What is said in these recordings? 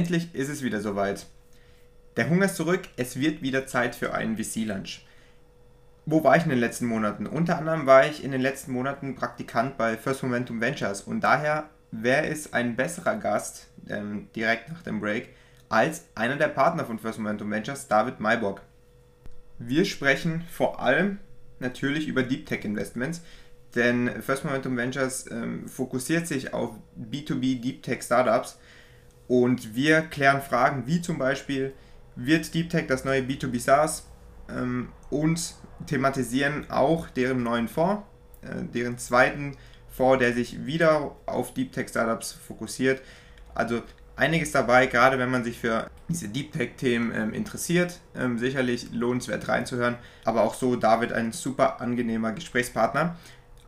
Endlich ist es wieder soweit. Der Hunger ist zurück, es wird wieder Zeit für einen VC-Lunch. Wo war ich in den letzten Monaten? Unter anderem war ich in den letzten Monaten Praktikant bei First Momentum Ventures und daher wäre es ein besserer Gast ähm, direkt nach dem Break als einer der Partner von First Momentum Ventures, David Maybock. Wir sprechen vor allem natürlich über Deep Tech Investments, denn First Momentum Ventures ähm, fokussiert sich auf B2B Deep Tech Startups und wir klären Fragen wie zum Beispiel, wird Deep Tech das neue B2B SaaS ähm, und thematisieren auch deren neuen Fonds, äh, deren zweiten Fonds, der sich wieder auf Deep Tech Startups fokussiert. Also einiges dabei, gerade wenn man sich für diese Deep Tech-Themen ähm, interessiert. Ähm, sicherlich lohnenswert reinzuhören, aber auch so David ein super angenehmer Gesprächspartner.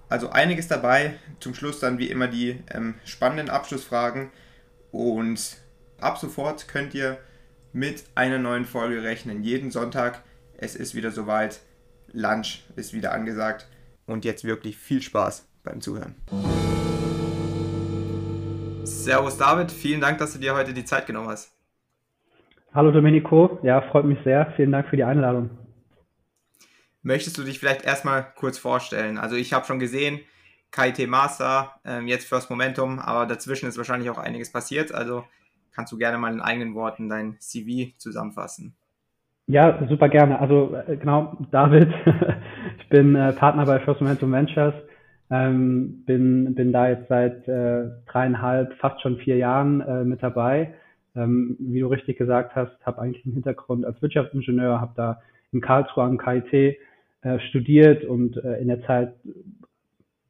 Also einiges dabei. Zum Schluss dann wie immer die ähm, spannenden Abschlussfragen. Und ab sofort könnt ihr mit einer neuen Folge rechnen. Jeden Sonntag. Es ist wieder soweit. Lunch ist wieder angesagt. Und jetzt wirklich viel Spaß beim Zuhören. Servus David, vielen Dank, dass du dir heute die Zeit genommen hast. Hallo Domenico, ja, freut mich sehr. Vielen Dank für die Einladung. Möchtest du dich vielleicht erstmal kurz vorstellen? Also ich habe schon gesehen, KIT Master, ähm, jetzt First Momentum, aber dazwischen ist wahrscheinlich auch einiges passiert. Also kannst du gerne mal in eigenen Worten dein CV zusammenfassen. Ja, super gerne. Also äh, genau, David, ich bin äh, Partner bei First Momentum Ventures ähm, bin, bin da jetzt seit äh, dreieinhalb, fast schon vier Jahren äh, mit dabei. Ähm, wie du richtig gesagt hast, habe eigentlich einen Hintergrund als Wirtschaftsingenieur, habe da in Karlsruhe am KIT äh, studiert und äh, in der Zeit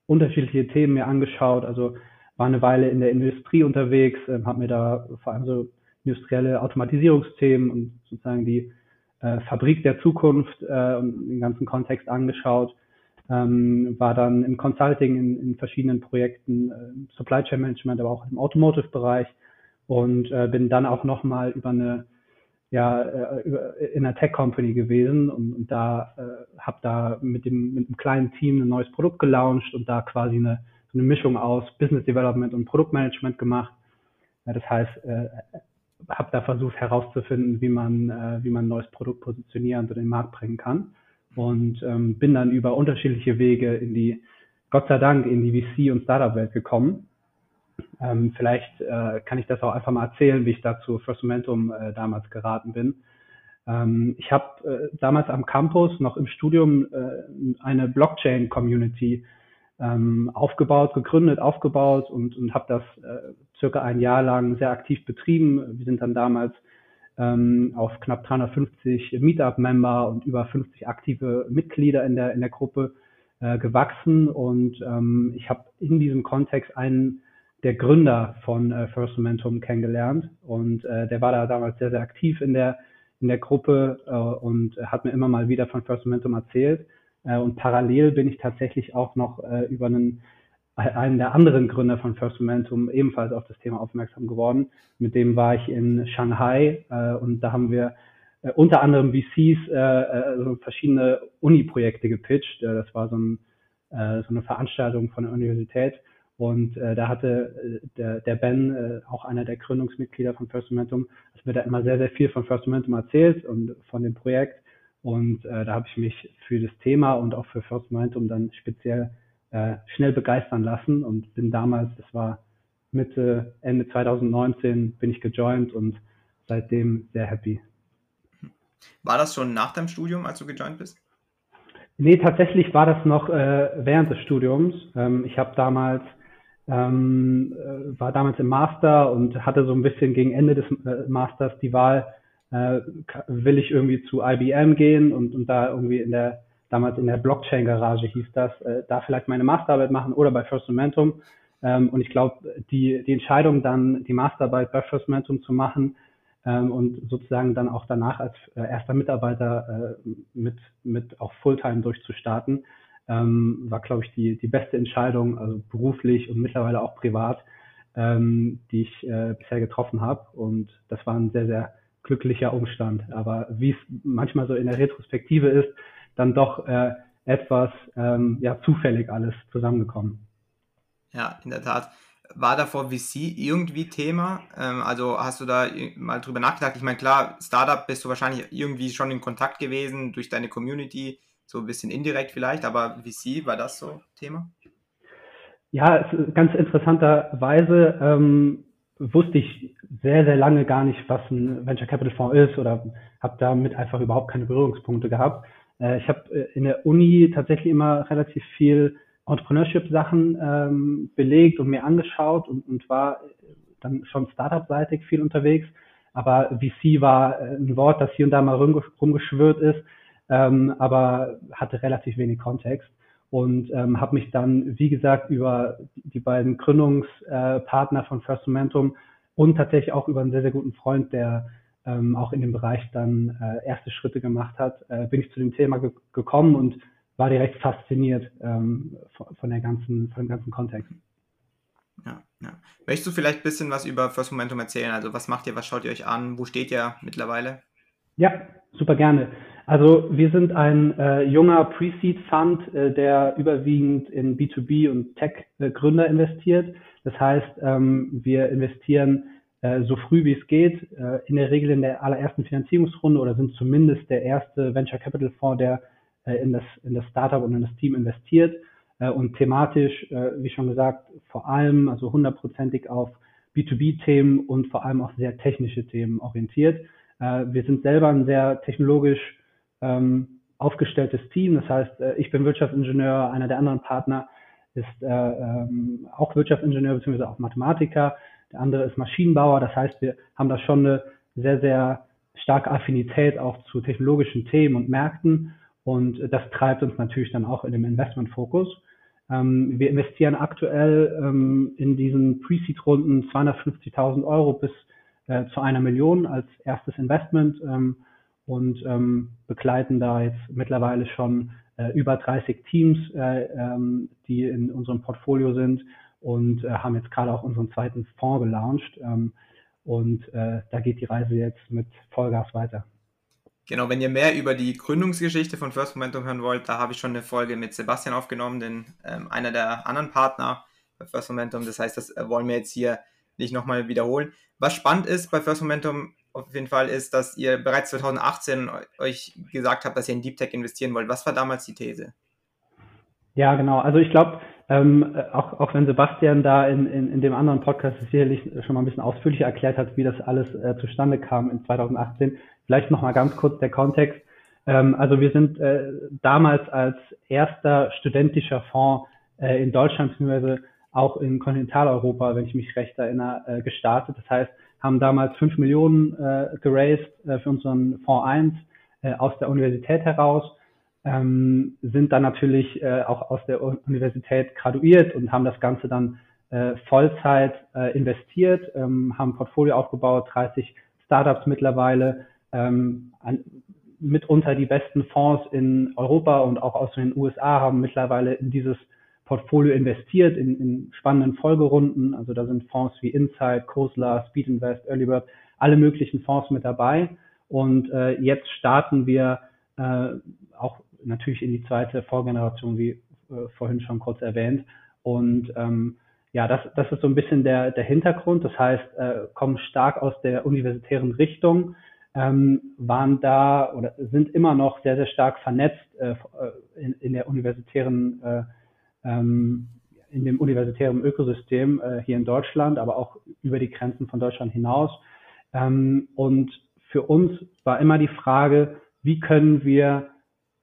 unterschiedliche Themen mir angeschaut. Also war eine Weile in der Industrie unterwegs, äh, habe mir da vor allem so industrielle Automatisierungsthemen und sozusagen die äh, Fabrik der Zukunft äh, und den ganzen Kontext angeschaut ähm, war dann im Consulting in, in verschiedenen Projekten, äh, Supply Chain Management, aber auch im Automotive-Bereich und äh, bin dann auch nochmal über eine ja äh, über, in einer Tech Company gewesen und, und da äh, habe da mit dem mit einem kleinen Team ein neues Produkt gelauncht und da quasi eine eine Mischung aus Business Development und Produktmanagement gemacht. Ja, das heißt, äh, habe da versucht herauszufinden, wie man äh, wie man ein neues Produkt positionieren und in den Markt bringen kann und ähm, bin dann über unterschiedliche Wege in die, Gott sei Dank, in die VC- und Startup-Welt gekommen. Ähm, vielleicht äh, kann ich das auch einfach mal erzählen, wie ich dazu First Momentum äh, damals geraten bin. Ähm, ich habe äh, damals am Campus noch im Studium äh, eine Blockchain-Community ähm, aufgebaut, gegründet, aufgebaut und, und habe das äh, circa ein Jahr lang sehr aktiv betrieben. Wir sind dann damals ähm, auf knapp 350 Meetup-Member und über 50 aktive Mitglieder in der, in der Gruppe äh, gewachsen. Und ähm, ich habe in diesem Kontext einen der Gründer von äh, First Momentum kennengelernt. Und äh, der war da damals sehr, sehr aktiv in der, in der Gruppe äh, und hat mir immer mal wieder von First Momentum erzählt. Äh, und parallel bin ich tatsächlich auch noch äh, über einen einen der anderen Gründer von First Momentum ebenfalls auf das Thema aufmerksam geworden. Mit dem war ich in Shanghai äh, und da haben wir äh, unter anderem VCs äh, äh, so verschiedene Uni-Projekte gepitcht. Äh, das war so, ein, äh, so eine Veranstaltung von der Universität und äh, da hatte äh, der, der Ben, äh, auch einer der Gründungsmitglieder von First Momentum, hat mir da immer sehr, sehr viel von First Momentum erzählt und von dem Projekt. Und äh, da habe ich mich für das Thema und auch für First Momentum dann speziell äh, schnell begeistern lassen und bin damals, das war Mitte, Ende 2019, bin ich gejoint und seitdem sehr happy. War das schon nach deinem Studium, als du gejoint bist? Nee, tatsächlich war das noch äh, während des Studiums. Ähm, ich habe damals ähm, äh, war damals im Master und hatte so ein bisschen gegen Ende des äh, Masters die Wahl, äh, will ich irgendwie zu IBM gehen und, und da irgendwie in der damals in der Blockchain-Garage hieß das, äh, da vielleicht meine Masterarbeit machen oder bei First Momentum. Ähm, und ich glaube, die, die Entscheidung dann, die Masterarbeit bei First Momentum zu machen ähm, und sozusagen dann auch danach als äh, erster Mitarbeiter äh, mit, mit auch Fulltime durchzustarten, ähm, war, glaube ich, die, die beste Entscheidung, also beruflich und mittlerweile auch privat, ähm, die ich äh, bisher getroffen habe. Und das war ein sehr, sehr glücklicher Umstand. Aber wie es manchmal so in der Retrospektive ist, dann doch äh, etwas ähm, ja, zufällig alles zusammengekommen. Ja, in der Tat. War da vor VC irgendwie Thema? Ähm, also hast du da mal drüber nachgedacht? Ich meine, klar, Startup bist du wahrscheinlich irgendwie schon in Kontakt gewesen durch deine Community, so ein bisschen indirekt vielleicht, aber VC, war das so Thema? Ja, ganz interessanterweise ähm, wusste ich sehr, sehr lange gar nicht, was ein Venture Capital Fonds ist oder habe damit einfach überhaupt keine Berührungspunkte gehabt. Äh, ich habe äh, in der Uni tatsächlich immer relativ viel Entrepreneurship-Sachen ähm, belegt und mir angeschaut und, und war dann schon Startup-seitig viel unterwegs. Aber VC war äh, ein Wort, das hier und da mal rumgeschwirrt ist, ähm, aber hatte relativ wenig Kontext und ähm, habe mich dann, wie gesagt, über die beiden Gründungspartner von First Momentum und tatsächlich auch über einen sehr, sehr guten Freund, der ähm, auch in dem Bereich dann äh, erste Schritte gemacht hat, äh, bin ich zu dem Thema ge gekommen und war direkt fasziniert ähm, von, von, der ganzen, von dem ganzen Kontext. Ja, ja. Möchtest du vielleicht ein bisschen was über First Momentum erzählen? Also was macht ihr, was schaut ihr euch an, wo steht ihr mittlerweile? Ja, super gerne. Also wir sind ein äh, junger Pre-Seed-Fund, äh, der überwiegend in B2B und Tech-Gründer investiert. Das heißt, ähm, wir investieren äh, so früh wie es geht, äh, in der Regel in der allerersten Finanzierungsrunde oder sind zumindest der erste Venture Capital Fonds, der äh, in, das, in das Startup und in das Team investiert. Äh, und thematisch, wie schon gesagt, vor allem, also hundertprozentig auf B2B-Themen und vor allem auch sehr technische Themen orientiert. wir sind selber ein sehr technologisch ähm, aufgestelltes Team. Das heißt, äh, ich bin Wirtschaftsingenieur, einer der anderen Partner ist äh, ähm, auch Wirtschaftsingenieur bzw. auch Mathematiker, der andere ist Maschinenbauer. Das heißt, wir haben da schon eine sehr, sehr starke Affinität auch zu technologischen Themen und Märkten und das treibt uns natürlich dann auch in dem Investmentfokus. Ähm, wir investieren aktuell ähm, in diesen Pre-Seed-Runden 250.000 Euro bis äh, zu einer Million als erstes Investment. Ähm, und ähm, begleiten da jetzt mittlerweile schon äh, über 30 Teams, äh, ähm, die in unserem Portfolio sind und äh, haben jetzt gerade auch unseren zweiten Fonds gelauncht. Ähm, und äh, da geht die Reise jetzt mit Vollgas weiter. Genau, wenn ihr mehr über die Gründungsgeschichte von First Momentum hören wollt, da habe ich schon eine Folge mit Sebastian aufgenommen, den, ähm, einer der anderen Partner bei First Momentum. Das heißt, das äh, wollen wir jetzt hier nicht nochmal wiederholen. Was spannend ist bei First Momentum, auf jeden Fall ist, dass ihr bereits 2018 euch gesagt habt, dass ihr in Deep Tech investieren wollt. Was war damals die These? Ja, genau. Also ich glaube, ähm, auch, auch wenn Sebastian da in, in, in dem anderen Podcast sicherlich schon mal ein bisschen ausführlicher erklärt hat, wie das alles äh, zustande kam in 2018, vielleicht noch mal ganz kurz der Kontext. Ähm, also wir sind äh, damals als erster studentischer Fonds äh, in Deutschland bzw. auch in Kontinentaleuropa, wenn ich mich recht erinnere, äh, gestartet. Das heißt, haben damals fünf Millionen äh, geraced äh, für unseren Fonds 1 äh, aus der Universität heraus, ähm, sind dann natürlich äh, auch aus der Universität graduiert und haben das Ganze dann äh, Vollzeit äh, investiert, ähm, haben Portfolio aufgebaut, 30 Startups mittlerweile, ähm, an, mitunter die besten Fonds in Europa und auch aus den USA haben mittlerweile in dieses Portfolio investiert in, in spannenden Folgerunden. Also da sind Fonds wie Insight, Khosla, Speed Invest, Early Bird, alle möglichen Fonds mit dabei. Und äh, jetzt starten wir äh, auch natürlich in die zweite Vorgeneration, wie äh, vorhin schon kurz erwähnt. Und ähm, ja, das, das ist so ein bisschen der, der Hintergrund. Das heißt, äh, kommen stark aus der universitären Richtung, ähm, waren da oder sind immer noch sehr, sehr stark vernetzt äh, in, in der universitären äh, ähm, in dem universitären Ökosystem äh, hier in Deutschland, aber auch über die Grenzen von Deutschland hinaus. Ähm, und für uns war immer die Frage, wie können wir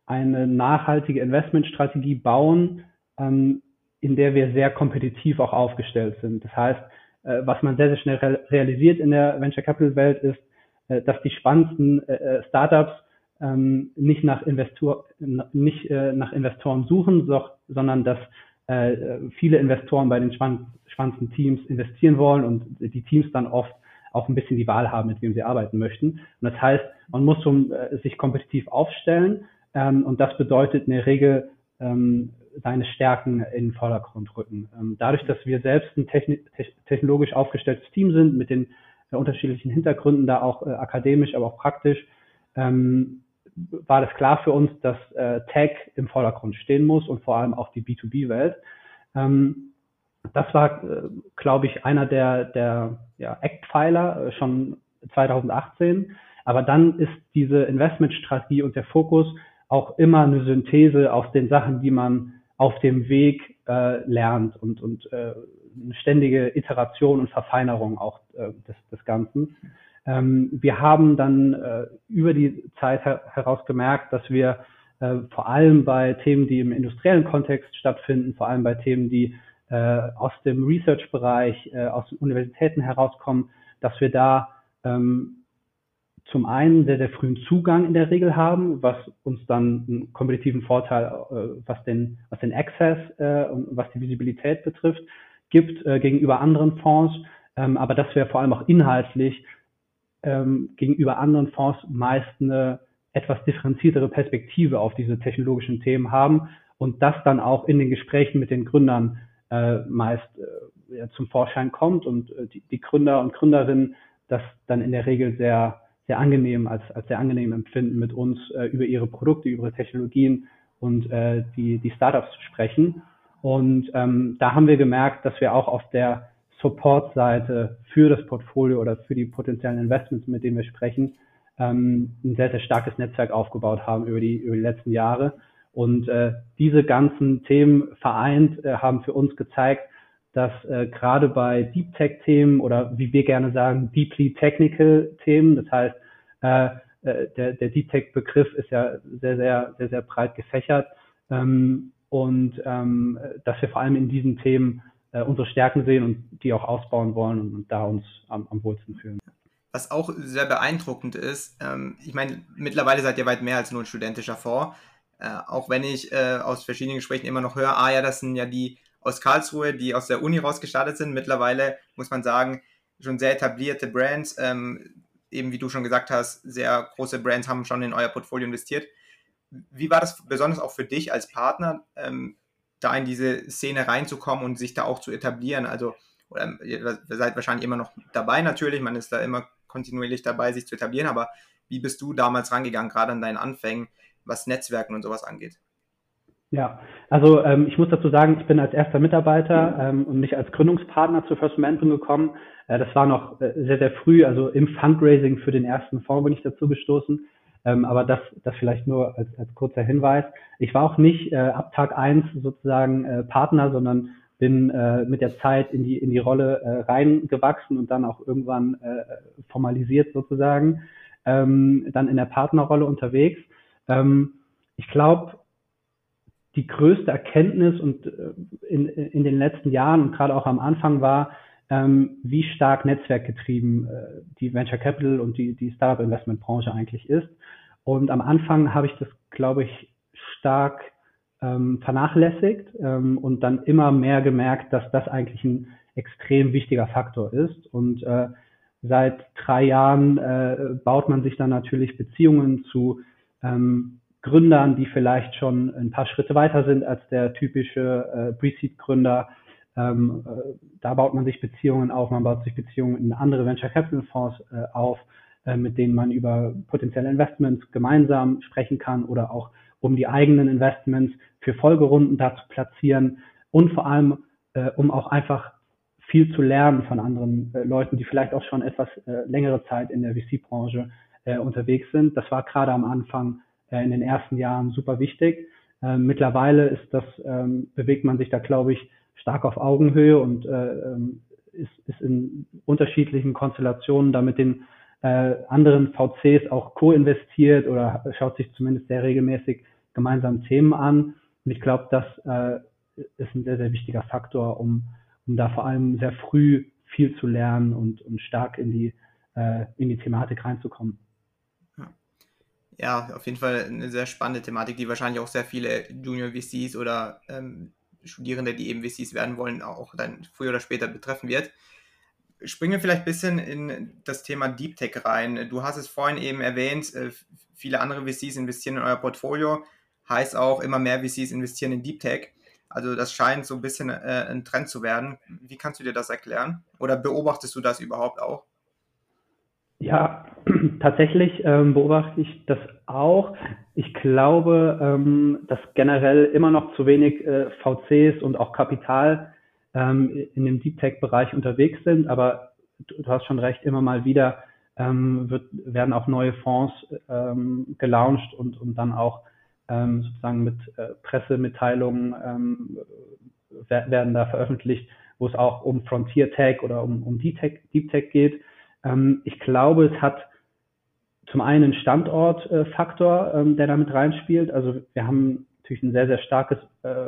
eine nachhaltige Investmentstrategie bauen, ähm, in der wir sehr kompetitiv auch aufgestellt sind. Das heißt, äh, was man sehr, sehr schnell re realisiert in der Venture Capital Welt ist, äh, dass die spannendsten äh, äh Startups ähm, nicht nach Investor nicht äh, nach Investoren suchen, so, sondern dass äh, viele Investoren bei den spannendsten Teams investieren wollen und die Teams dann oft auch ein bisschen die Wahl haben, mit wem sie arbeiten möchten. Und das heißt, man muss um, äh, sich kompetitiv aufstellen ähm, und das bedeutet in der Regel ähm, seine Stärken in den Vordergrund rücken. Ähm, dadurch, dass wir selbst ein techni technologisch aufgestelltes Team sind mit den äh, unterschiedlichen Hintergründen, da auch äh, akademisch, aber auch praktisch, ähm, war das klar für uns, dass äh, Tech im Vordergrund stehen muss und vor allem auch die B2B-Welt. Ähm, das war, äh, glaube ich, einer der, der ja, Eckpfeiler äh, schon 2018. Aber dann ist diese Investmentstrategie und der Fokus auch immer eine Synthese aus den Sachen, die man auf dem Weg äh, lernt und, und äh, eine ständige Iteration und Verfeinerung auch äh, des, des Ganzen. Ähm, wir haben dann äh, über die Zeit her heraus gemerkt, dass wir äh, vor allem bei Themen, die im industriellen Kontext stattfinden, vor allem bei Themen, die äh, aus dem Research-Bereich, äh, aus Universitäten herauskommen, dass wir da ähm, zum einen sehr, sehr frühen Zugang in der Regel haben, was uns dann einen kompetitiven Vorteil, äh, was den, was den Access äh, und was die Visibilität betrifft, gibt gegenüber anderen Fonds, ähm, aber dass wir vor allem auch inhaltlich ähm, gegenüber anderen Fonds meist eine etwas differenziertere Perspektive auf diese technologischen Themen haben und das dann auch in den Gesprächen mit den Gründern äh, meist äh, zum Vorschein kommt und äh, die, die Gründer und Gründerinnen das dann in der Regel sehr sehr angenehm als als sehr angenehm empfinden mit uns äh, über ihre Produkte über ihre Technologien und äh, die die Startups zu sprechen. Und ähm, da haben wir gemerkt dass wir auch auf der Support-Seite für das Portfolio oder für die potenziellen Investments, mit denen wir sprechen, ähm, ein sehr, sehr starkes Netzwerk aufgebaut haben über die, über die letzten Jahre. Und äh, diese ganzen Themen vereint äh, haben für uns gezeigt, dass äh, gerade bei Deep Tech Themen oder wie wir gerne sagen, deeply technical Themen, das heißt, äh, äh, der, der Deep Tech Begriff ist ja sehr, sehr, sehr, sehr breit gefächert ähm, und ähm, dass wir vor allem in diesen Themen äh, unsere Stärken sehen und die auch ausbauen wollen und, und da uns am, am wohlsten fühlen. Was auch sehr beeindruckend ist, ähm, ich meine, mittlerweile seid ihr weit mehr als nur ein studentischer Fonds. Äh, auch wenn ich äh, aus verschiedenen Gesprächen immer noch höre, ah ja, das sind ja die aus Karlsruhe, die aus der Uni rausgestartet sind. Mittlerweile muss man sagen, schon sehr etablierte Brands, ähm, eben wie du schon gesagt hast, sehr große Brands haben schon in euer Portfolio investiert. Wie war das besonders auch für dich als Partner? Ähm, da in diese Szene reinzukommen und sich da auch zu etablieren. Also, oder, ihr seid wahrscheinlich immer noch dabei natürlich, man ist da immer kontinuierlich dabei, sich zu etablieren, aber wie bist du damals rangegangen, gerade an deinen Anfängen, was Netzwerken und sowas angeht? Ja, also ähm, ich muss dazu sagen, ich bin als erster Mitarbeiter ähm, und nicht als Gründungspartner zu First Momentum gekommen. Äh, das war noch äh, sehr, sehr früh, also im Fundraising für den ersten Fonds bin ich dazu gestoßen. Ähm, aber das, das vielleicht nur als, als kurzer Hinweis. Ich war auch nicht äh, ab Tag eins sozusagen äh, Partner, sondern bin äh, mit der Zeit in die, in die Rolle äh, reingewachsen und dann auch irgendwann äh, formalisiert sozusagen, ähm, dann in der Partnerrolle unterwegs. Ähm, ich glaube, die größte Erkenntnis und äh, in, in den letzten Jahren und gerade auch am Anfang war, ähm, wie stark netzwerkgetrieben äh, die Venture Capital und die, die Startup Investment Branche eigentlich ist. Und am Anfang habe ich das, glaube ich, stark ähm, vernachlässigt ähm, und dann immer mehr gemerkt, dass das eigentlich ein extrem wichtiger Faktor ist. Und äh, seit drei Jahren äh, baut man sich dann natürlich Beziehungen zu ähm, Gründern, die vielleicht schon ein paar Schritte weiter sind als der typische äh, Pre-Seed-Gründer ähm, äh, da baut man sich Beziehungen auf, man baut sich Beziehungen in andere Venture Capital Fonds äh, auf, äh, mit denen man über potenzielle Investments gemeinsam sprechen kann oder auch um die eigenen Investments für Folgerunden da zu platzieren und vor allem äh, um auch einfach viel zu lernen von anderen äh, Leuten, die vielleicht auch schon etwas äh, längere Zeit in der VC-Branche unterwegs sind. Das war gerade am Anfang in den ersten Jahren super wichtig. Äh, mittlerweile ist das, ähm, bewegt man sich da, glaube ich, stark auf Augenhöhe und äh, ähm, ist, ist in unterschiedlichen Konstellationen da mit den äh, anderen VCs auch co-investiert oder schaut sich zumindest sehr regelmäßig gemeinsam Themen an. Und ich glaube, das äh, ist ein sehr, sehr wichtiger Faktor, um, um da vor allem sehr früh viel zu lernen und, und stark in die, äh, in die Thematik reinzukommen. Ja, auf jeden Fall eine sehr spannende Thematik, die wahrscheinlich auch sehr viele Junior VCs oder ähm, Studierende, die eben VCs werden wollen, auch dann früher oder später betreffen wird. Springen wir vielleicht ein bisschen in das Thema Deep Tech rein. Du hast es vorhin eben erwähnt, äh, viele andere VCs investieren in euer Portfolio, heißt auch immer mehr VCs investieren in Deep Tech. Also das scheint so ein bisschen äh, ein Trend zu werden. Wie kannst du dir das erklären? Oder beobachtest du das überhaupt auch? Ja, tatsächlich ähm, beobachte ich das auch. Ich glaube, ähm, dass generell immer noch zu wenig äh, VCs und auch Kapital ähm, in dem Deep Tech-Bereich unterwegs sind, aber du, du, hast schon recht, immer mal wieder ähm, wird, werden auch neue Fonds ähm, gelauncht und, und dann auch ähm, sozusagen mit äh, Pressemitteilungen ähm, werden da veröffentlicht, wo es auch um Frontier Tech oder um, um Deep Tech, Deep Tech geht. Ähm, ich glaube, es hat zum einen Standortfaktor, äh, ähm, der damit reinspielt. Also wir haben natürlich ein sehr, sehr starkes äh,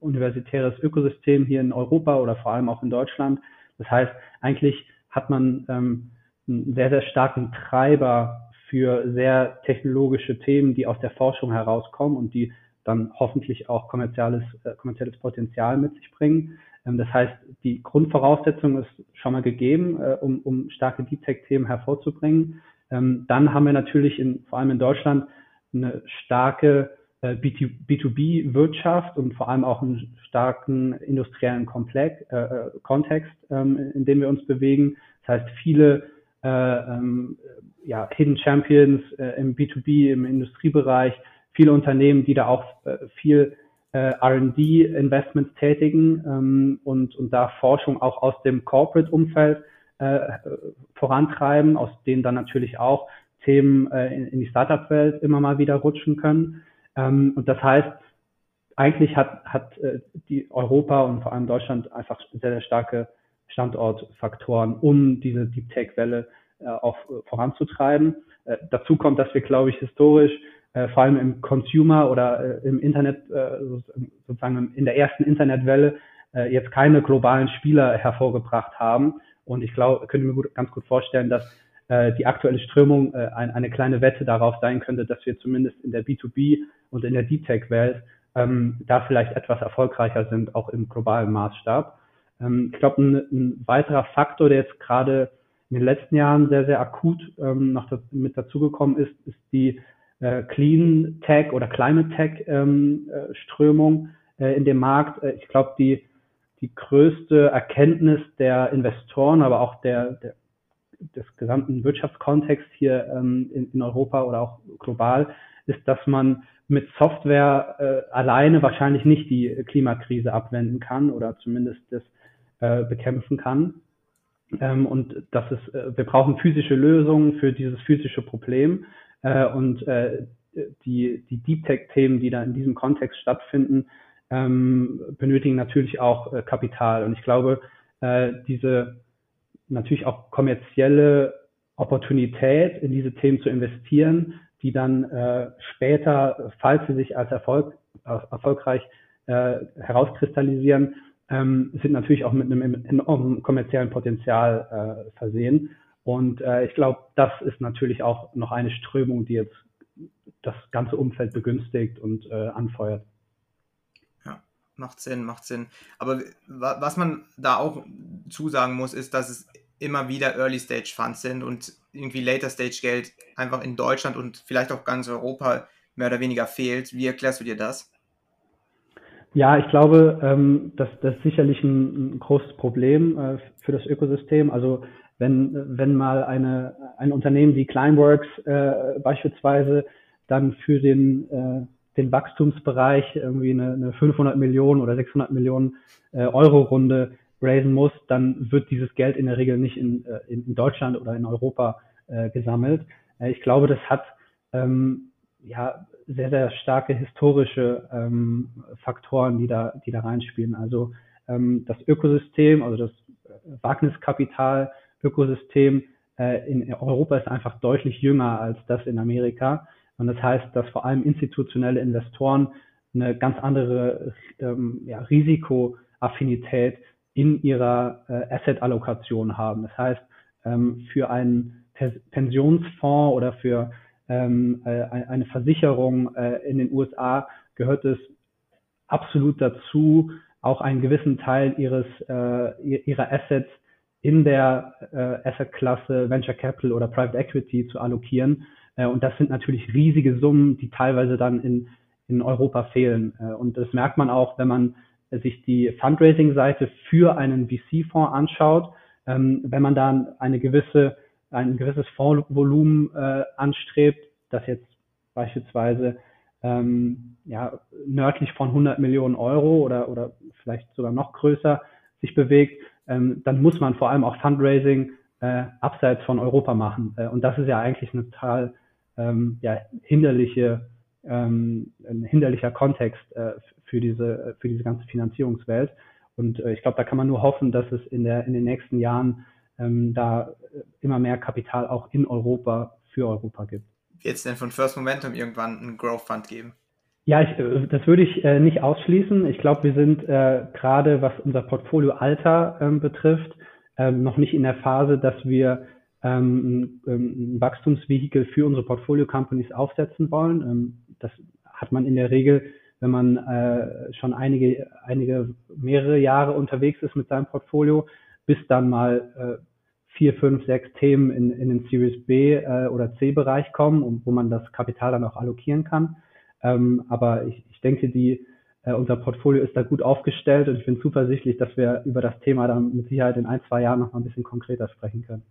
universitäres Ökosystem hier in Europa oder vor allem auch in Deutschland. Das heißt, eigentlich hat man ähm, einen sehr, sehr starken Treiber für sehr technologische Themen, die aus der Forschung herauskommen und die dann hoffentlich auch kommerzielles, äh, kommerzielles Potenzial mit sich bringen. Ähm, das heißt, die Grundvoraussetzung ist schon mal gegeben, äh, um, um starke Deep Tech-Themen hervorzubringen. Ähm, dann haben wir natürlich in, vor allem in Deutschland eine starke äh, B2B-Wirtschaft und vor allem auch einen starken industriellen Komplex, äh, äh, Kontext, ähm, in dem wir uns bewegen. Das heißt, viele äh, ähm, ja, Hidden Champions äh, im B2B, im Industriebereich, viele Unternehmen, die da auch viel äh, R&D-Investments tätigen ähm, und, und da Forschung auch aus dem Corporate-Umfeld äh, vorantreiben, aus denen dann natürlich auch Themen äh, in, in die Startup-Welt immer mal wieder rutschen können. Ähm, und das heißt, eigentlich hat, hat äh, die Europa und vor allem Deutschland einfach sehr, sehr starke Standortfaktoren, um diese Deep Tech-Welle äh, auch äh, voranzutreiben. Äh, dazu kommt, dass wir, glaube ich, historisch äh, vor allem im Consumer oder äh, im Internet, äh, sozusagen in der ersten Internetwelle, äh, jetzt keine globalen Spieler hervorgebracht haben. Und ich glaube, könnte mir gut, ganz gut vorstellen, dass äh, die aktuelle Strömung äh, ein, eine kleine Wette darauf sein könnte, dass wir zumindest in der B2B und in der Deep Tech Welt ähm, da vielleicht etwas erfolgreicher sind, auch im globalen Maßstab. Ähm, ich glaube, ein, ein, weiterer Faktor, der jetzt gerade in den letzten Jahren sehr, sehr akut ähm, noch das, mit dazugekommen ist, ist die äh, Clean Tech oder Climate Tech ähm, äh, Strömung äh, in dem Markt. Äh, ich glaube, die, die größte Erkenntnis der Investoren, aber auch der, der des gesamten Wirtschaftskontexts hier ähm, in, in Europa oder auch global, ist, dass man mit Software äh, alleine wahrscheinlich nicht die Klimakrise abwenden kann oder zumindest das äh, bekämpfen kann. Ähm, und das ist, äh, wir brauchen physische Lösungen für dieses physische Problem. Äh, und äh, die, die Deep Tech-Themen, die da in diesem Kontext stattfinden, ähm, benötigen natürlich auch äh, Kapital. Und ich glaube, äh, diese natürlich auch kommerzielle Opportunität, in diese Themen zu investieren, die dann äh, später, falls sie sich als Erfolg, als erfolgreich äh, herauskristallisieren, ähm, sind natürlich auch mit einem enormen kommerziellen Potenzial äh, versehen. Und äh, ich glaube, das ist natürlich auch noch eine Strömung, die jetzt das ganze Umfeld begünstigt und äh, anfeuert. Ja, macht Sinn, macht Sinn. Aber was man da auch zusagen muss, ist, dass es immer wieder Early Stage Funds sind und irgendwie Later Stage Geld einfach in Deutschland und vielleicht auch ganz Europa mehr oder weniger fehlt. Wie erklärst du dir das? Ja, ich glaube, ähm, das, das ist sicherlich ein, ein großes Problem äh, für das Ökosystem. Also wenn, wenn mal eine, ein Unternehmen wie Climeworks äh, beispielsweise dann für den, äh, den Wachstumsbereich irgendwie eine, eine 500 Millionen oder 600 Millionen äh, Euro Runde raisen muss, dann wird dieses Geld in der Regel nicht in, äh, in Deutschland oder in Europa äh, gesammelt. Äh, ich glaube, das hat ähm, ja sehr, sehr starke historische ähm, Faktoren, die da, die da reinspielen. Also ähm, das Ökosystem, also das Wagniskapital, Ökosystem äh, in Europa ist einfach deutlich jünger als das in Amerika. Und das heißt, dass vor allem institutionelle Investoren eine ganz andere ähm, ja, Risikoaffinität in ihrer äh, Asset-Allokation haben. Das heißt, ähm, für einen Pensionsfonds oder für ähm, äh, eine Versicherung äh, in den USA gehört es absolut dazu, auch einen gewissen Teil ihres äh, ihrer Assets in der äh, Assetklasse Venture Capital oder Private Equity zu allokieren. Äh, und das sind natürlich riesige Summen, die teilweise dann in, in Europa fehlen. Äh, und das merkt man auch, wenn man sich die Fundraising-Seite für einen VC-Fonds anschaut. Ähm, wenn man dann eine gewisse ein gewisses Fondsvolumen äh, anstrebt, das jetzt beispielsweise ähm, ja, nördlich von 100 Millionen Euro oder, oder vielleicht sogar noch größer sich bewegt, ähm, dann muss man vor allem auch Fundraising äh, abseits von Europa machen. Äh, und das ist ja eigentlich eine total ähm, ja, hinderliche, ähm, ein hinderlicher Kontext äh, für diese für diese ganze Finanzierungswelt. Und äh, ich glaube, da kann man nur hoffen, dass es in der in den nächsten Jahren ähm, da immer mehr Kapital auch in Europa für Europa gibt. Wird es denn von First Momentum irgendwann einen Growth Fund geben? Ja, ich, äh, das würde ich äh, nicht ausschließen. Ich glaube, wir sind äh, gerade, was unser Portfolio Alter ähm, betrifft, ähm, noch nicht in der Phase, dass wir ähm, ein Wachstumsvehikel für unsere Portfolio-Companies aufsetzen wollen. Ähm, das hat man in der Regel, wenn man äh, schon einige, einige, mehrere Jahre unterwegs ist mit seinem Portfolio, bis dann mal äh, vier, fünf, sechs Themen in, in den Series B äh, oder C-Bereich kommen und wo man das Kapital dann auch allokieren kann. Ähm, aber ich, ich denke, die, äh, unser Portfolio ist da gut aufgestellt und ich bin zuversichtlich, dass wir über das Thema dann mit Sicherheit in ein, zwei Jahren noch mal ein bisschen konkreter sprechen können.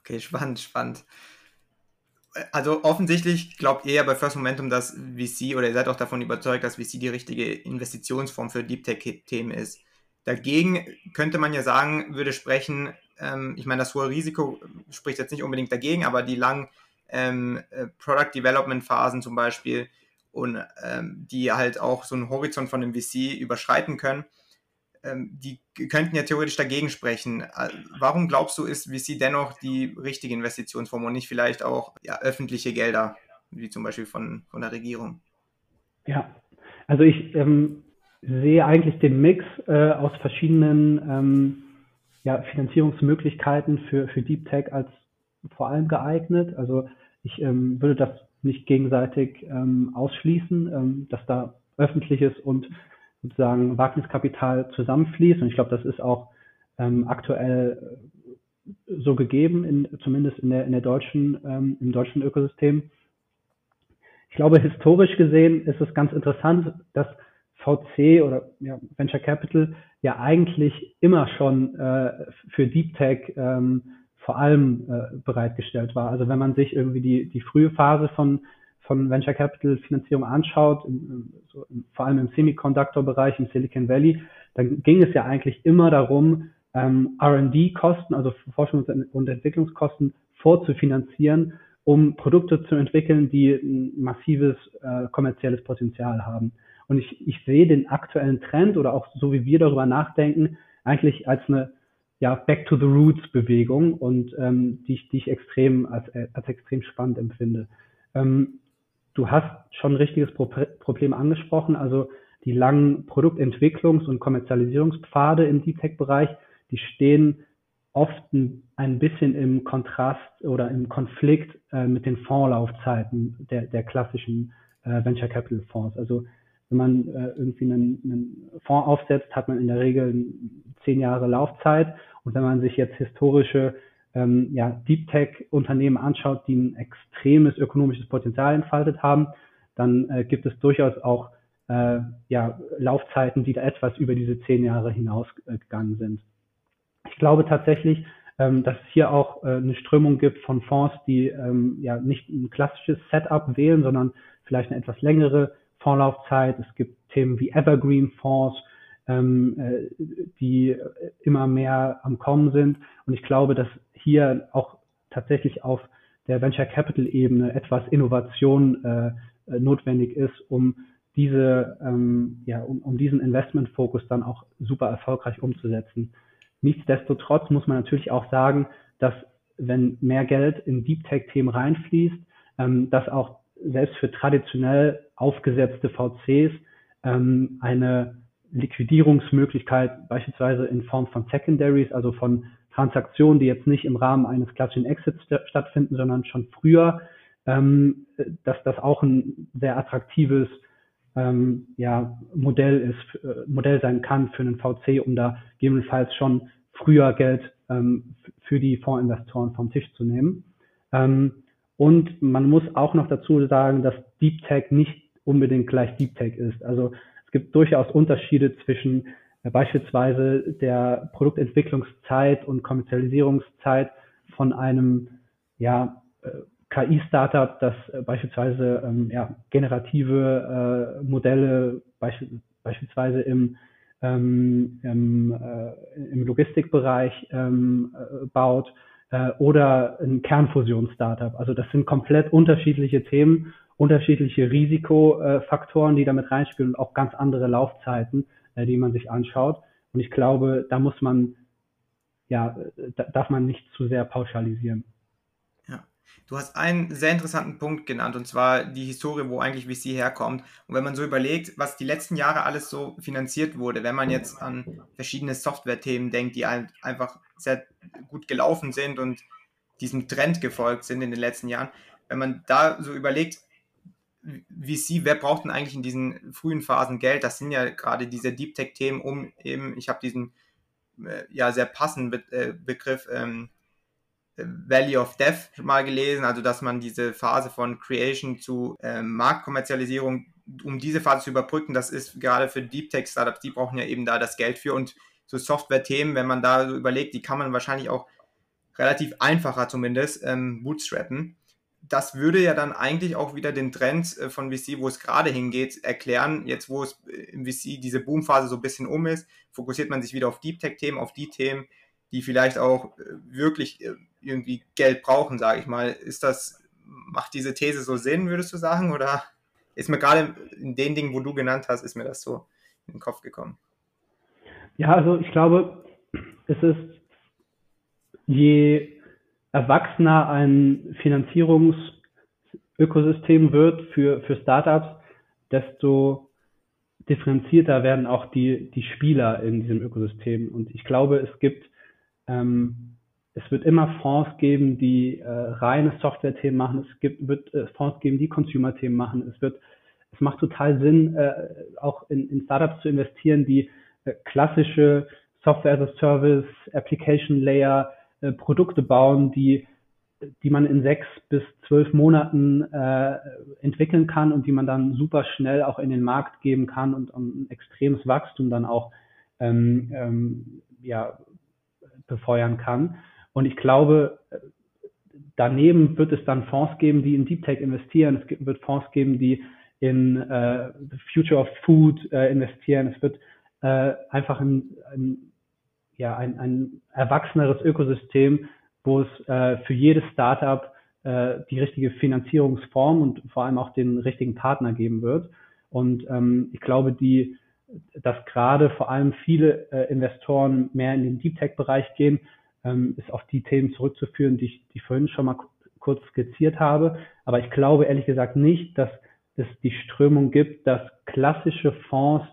Okay, spannend, spannend. Also offensichtlich glaubt ihr ja bei First Momentum, dass VC oder ihr seid auch davon überzeugt, dass VC die richtige Investitionsform für Deep Tech-Themen ist. Dagegen könnte man ja sagen, würde sprechen, ähm, ich meine, das hohe Risiko spricht jetzt nicht unbedingt dagegen, aber die langen ähm, äh, Product Development Phasen zum Beispiel und ähm, die halt auch so einen Horizont von dem VC überschreiten können, ähm, die könnten ja theoretisch dagegen sprechen. Äh, warum glaubst du, ist VC dennoch die richtige Investitionsform und nicht vielleicht auch ja, öffentliche Gelder, wie zum Beispiel von, von der Regierung? Ja, also ich ähm, sehe eigentlich den Mix äh, aus verschiedenen ähm, ja, Finanzierungsmöglichkeiten für, für Deep Tech als vor allem geeignet. Also ich ähm, würde das nicht gegenseitig ähm, ausschließen, ähm, dass da öffentliches und sozusagen Wagniskapital zusammenfließt. Und ich glaube, das ist auch ähm, aktuell äh, so gegeben, in, zumindest in der, in der deutschen, ähm, im deutschen Ökosystem. Ich glaube, historisch gesehen ist es ganz interessant, dass VC oder ja, Venture Capital ja eigentlich immer schon äh, für Deep Tech ähm, vor allem äh, bereitgestellt war. Also wenn man sich irgendwie die, die frühe Phase von, von Venture Capital Finanzierung anschaut, im, so, vor allem im Semiconductor-Bereich, im Silicon Valley, dann ging es ja eigentlich immer darum, ähm, R&D-Kosten, also Forschungs- und Entwicklungskosten vorzufinanzieren, um Produkte zu entwickeln, die ein massives äh, kommerzielles Potenzial haben. Und ich, ich sehe den aktuellen Trend oder auch so wie wir darüber nachdenken, eigentlich als eine ja, Back to the Roots Bewegung und ähm, die, ich, die ich extrem als, als extrem spannend empfinde. Ähm, du hast schon ein richtiges Pro Problem angesprochen, also die langen Produktentwicklungs- und Kommerzialisierungspfade im Deep Tech-Bereich, die stehen oft ein bisschen im Kontrast oder im Konflikt äh, mit den Fondslaufzeiten der, der klassischen äh, Venture Capital Fonds. Also wenn man äh, irgendwie einen, einen Fonds aufsetzt, hat man in der Regel zehn Jahre Laufzeit. Und wenn man sich jetzt historische ähm, ja, Deep Tech-Unternehmen anschaut, die ein extremes ökonomisches Potenzial entfaltet haben, dann äh, gibt es durchaus auch äh, ja, Laufzeiten, die da etwas über diese zehn Jahre hinausgegangen sind. Ich glaube tatsächlich, ähm, dass es hier auch äh, eine Strömung gibt von Fonds, die ähm, ja nicht ein klassisches Setup wählen, sondern vielleicht eine etwas längere Vorlaufzeit. Es gibt Themen wie Evergreen Fonds, ähm, äh, die immer mehr am Kommen sind. Und ich glaube, dass hier auch tatsächlich auf der Venture Capital Ebene etwas Innovation äh, notwendig ist, um diese, ähm, ja, um, um diesen Investmentfokus dann auch super erfolgreich umzusetzen. Nichtsdestotrotz muss man natürlich auch sagen, dass wenn mehr Geld in Deep Tech Themen reinfließt, ähm, dass auch selbst für traditionell aufgesetzte VCs ähm, eine Liquidierungsmöglichkeit beispielsweise in Form von Secondaries, also von Transaktionen, die jetzt nicht im Rahmen eines klassischen Exits st stattfinden, sondern schon früher, ähm, dass das auch ein sehr attraktives ähm, ja, Modell ist, äh, Modell sein kann für einen VC, um da gegebenenfalls schon früher Geld ähm, für die Fondsinvestoren vom Tisch zu nehmen. Ähm, und man muss auch noch dazu sagen, dass Deep Tech nicht unbedingt gleich Deep Tech ist. Also es gibt durchaus Unterschiede zwischen äh, beispielsweise der Produktentwicklungszeit und Kommerzialisierungszeit von einem ja, äh, KI-Startup, das äh, beispielsweise ähm, ja, generative Modelle beisch beispielsweise im ähm, im, äh, im Logistikbereich ähm, äh, baut äh, oder ein Kernfusion-Startup. Also das sind komplett unterschiedliche Themen, unterschiedliche Risikofaktoren, die damit reinspielen und auch ganz andere Laufzeiten, äh, die man sich anschaut. Und ich glaube, da muss man, ja, da darf man nicht zu sehr pauschalisieren. Du hast einen sehr interessanten Punkt genannt, und zwar die Historie, wo eigentlich VC herkommt. Und wenn man so überlegt, was die letzten Jahre alles so finanziert wurde, wenn man jetzt an verschiedene Software-Themen denkt, die einfach sehr gut gelaufen sind und diesem Trend gefolgt sind in den letzten Jahren, wenn man da so überlegt, VC, wer braucht denn eigentlich in diesen frühen Phasen Geld? Das sind ja gerade diese Deep Tech-Themen, um eben, ich habe diesen äh, ja sehr passenden Be äh, Begriff ähm, Valley of Death mal gelesen, also dass man diese Phase von Creation zu äh, Marktkommerzialisierung, um diese Phase zu überbrücken, das ist gerade für Deep Tech Startups, die brauchen ja eben da das Geld für und so Software-Themen, wenn man da so überlegt, die kann man wahrscheinlich auch relativ einfacher zumindest ähm, bootstrappen. Das würde ja dann eigentlich auch wieder den Trend äh, von VC, wo es gerade hingeht, erklären. Jetzt, wo es äh, im VC diese Boomphase so ein bisschen um ist, fokussiert man sich wieder auf Deep Tech-Themen, auf die Themen, die vielleicht auch äh, wirklich irgendwie Geld brauchen, sage ich mal. Ist das, macht diese These so Sinn, würdest du sagen? Oder ist mir gerade in den Dingen, wo du genannt hast, ist mir das so in den Kopf gekommen? Ja, also ich glaube, es ist je erwachsener ein Finanzierungsökosystem wird für, für Startups, desto differenzierter werden auch die, die Spieler in diesem Ökosystem. Und ich glaube, es gibt ähm, es wird immer Fonds geben, die äh, reine Software-Themen machen. Es gibt, wird äh, Fonds geben, die Consumer-Themen machen. Es wird, es macht total Sinn, äh, auch in, in Startups zu investieren, die äh, klassische Software as a Service, Application Layer äh, Produkte bauen, die die man in sechs bis zwölf Monaten äh, entwickeln kann und die man dann super schnell auch in den Markt geben kann und, und ein extremes Wachstum dann auch ähm, ähm, ja, befeuern kann. Und ich glaube, daneben wird es dann Fonds geben, die in Deep Tech investieren. Es wird Fonds geben, die in äh, Future of Food äh, investieren. Es wird äh, einfach ein, ein, ja, ein, ein erwachseneres Ökosystem, wo es äh, für jedes Startup äh, die richtige Finanzierungsform und vor allem auch den richtigen Partner geben wird. Und ähm, ich glaube, die dass gerade vor allem viele äh, Investoren mehr in den Deep Tech-Bereich gehen, ähm, ist auf die Themen zurückzuführen, die ich, die ich vorhin schon mal kurz skizziert habe. Aber ich glaube ehrlich gesagt nicht, dass es die Strömung gibt, dass klassische Fonds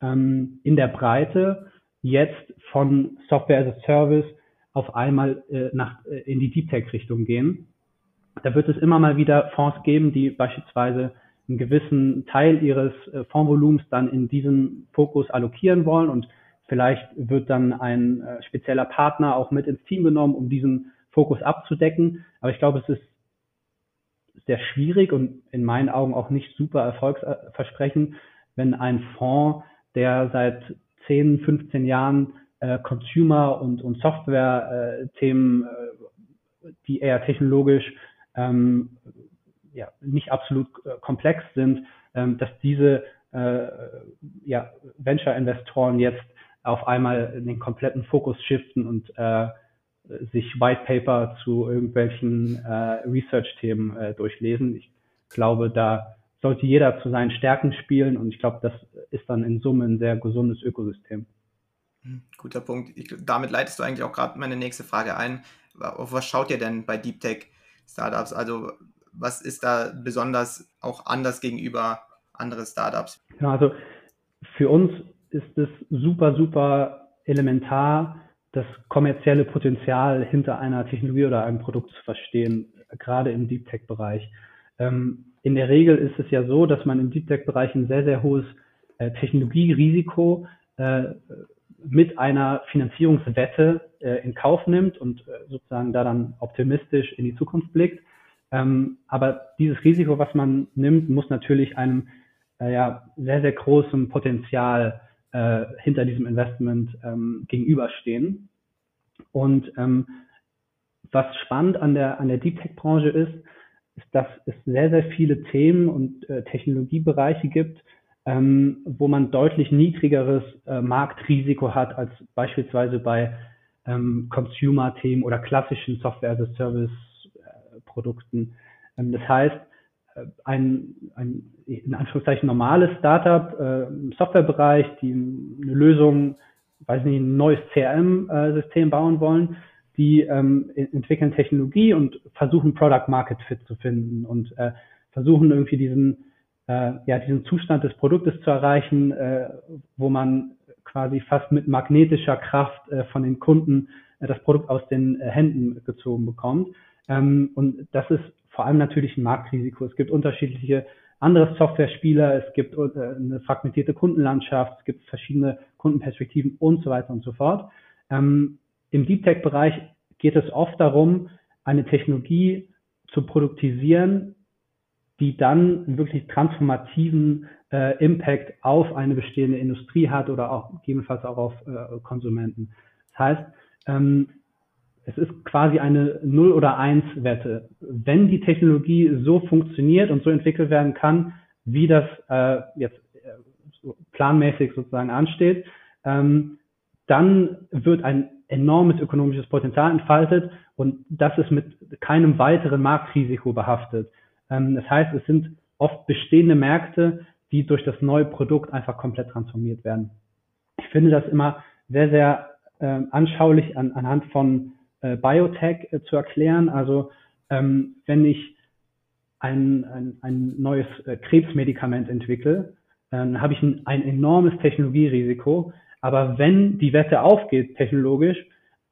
ähm, in der Breite jetzt von Software as a Service auf einmal äh, nach, äh, in die Deep Tech-Richtung gehen. Da wird es immer mal wieder Fonds geben, die beispielsweise einen gewissen Teil ihres äh, Fondsvolumens dann in diesen Fokus allokieren wollen und vielleicht wird dann ein äh, spezieller Partner auch mit ins Team genommen, um diesen Fokus abzudecken. Aber ich glaube, es ist sehr schwierig und in meinen Augen auch nicht super erfolgsversprechend, wenn ein Fonds, der seit 10, 15 Jahren äh, Consumer- und, und Software-Themen, äh, die eher technologisch ähm, ja, nicht absolut äh, komplex sind, ähm, dass diese äh, ja, Venture-Investoren jetzt auf einmal den kompletten Fokus shiften und äh, sich White Paper zu irgendwelchen äh, Research-Themen äh, durchlesen. Ich glaube, da sollte jeder zu seinen Stärken spielen und ich glaube, das ist dann in Summe ein sehr gesundes Ökosystem. Hm, guter Punkt. Ich, damit leitest du eigentlich auch gerade meine nächste Frage ein. Auf was schaut ihr denn bei Deep Tech Startups? Also was ist da besonders auch anders gegenüber anderen Startups? Ja, also für uns ist es super, super elementar, das kommerzielle Potenzial hinter einer Technologie oder einem Produkt zu verstehen, gerade im Deep Tech-Bereich. Ähm, in der Regel ist es ja so, dass man im Deep Tech-Bereich ein sehr, sehr hohes äh, Technologierisiko äh, mit einer Finanzierungswette äh, in Kauf nimmt und äh, sozusagen da dann optimistisch in die Zukunft blickt. Ähm, aber dieses Risiko, was man nimmt, muss natürlich einem äh, ja, sehr, sehr großen Potenzial äh, hinter diesem Investment ähm, gegenüberstehen. Und ähm, was spannend an der, an der Deep Tech Branche ist, ist, dass es sehr, sehr viele Themen und äh, Technologiebereiche gibt, ähm, wo man deutlich niedrigeres äh, Marktrisiko hat als beispielsweise bei ähm, Consumer-Themen oder klassischen Software-as-a-Service-Produkten. Ähm, das heißt, äh, ein, ein in Anführungszeichen normales Startup äh, im Softwarebereich, die eine Lösung, weiß nicht, ein neues CRM-System äh, bauen wollen, die ähm, entwickeln Technologie und versuchen Product Market Fit zu finden und äh, versuchen irgendwie diesen äh, ja diesen Zustand des Produktes zu erreichen, äh, wo man quasi fast mit magnetischer Kraft äh, von den Kunden äh, das Produkt aus den äh, Händen gezogen bekommt. Ähm, und das ist vor allem natürlich ein Marktrisiko. Es gibt unterschiedliche andere Software-Spieler, es gibt äh, eine fragmentierte Kundenlandschaft, es gibt verschiedene Kundenperspektiven und so weiter und so fort. Ähm, Im Deep Tech-Bereich geht es oft darum, eine Technologie zu produktisieren, die dann wirklich transformativen äh, Impact auf eine bestehende Industrie hat oder auch gegebenenfalls auch auf äh, Konsumenten. Das heißt, ähm, es ist quasi eine Null- oder Eins-Wette. Wenn die Technologie so funktioniert und so entwickelt werden kann, wie das äh, jetzt äh, planmäßig sozusagen ansteht, ähm, dann wird ein enormes ökonomisches Potenzial entfaltet und das ist mit keinem weiteren Marktrisiko behaftet. Ähm, das heißt, es sind oft bestehende Märkte, die durch das neue Produkt einfach komplett transformiert werden. Ich finde das immer sehr, sehr äh, anschaulich an, anhand von äh, Biotech äh, zu erklären. Also ähm, wenn ich ein, ein, ein neues äh, Krebsmedikament entwickle, dann habe ich ein, ein enormes Technologierisiko. Aber wenn die Wette aufgeht technologisch,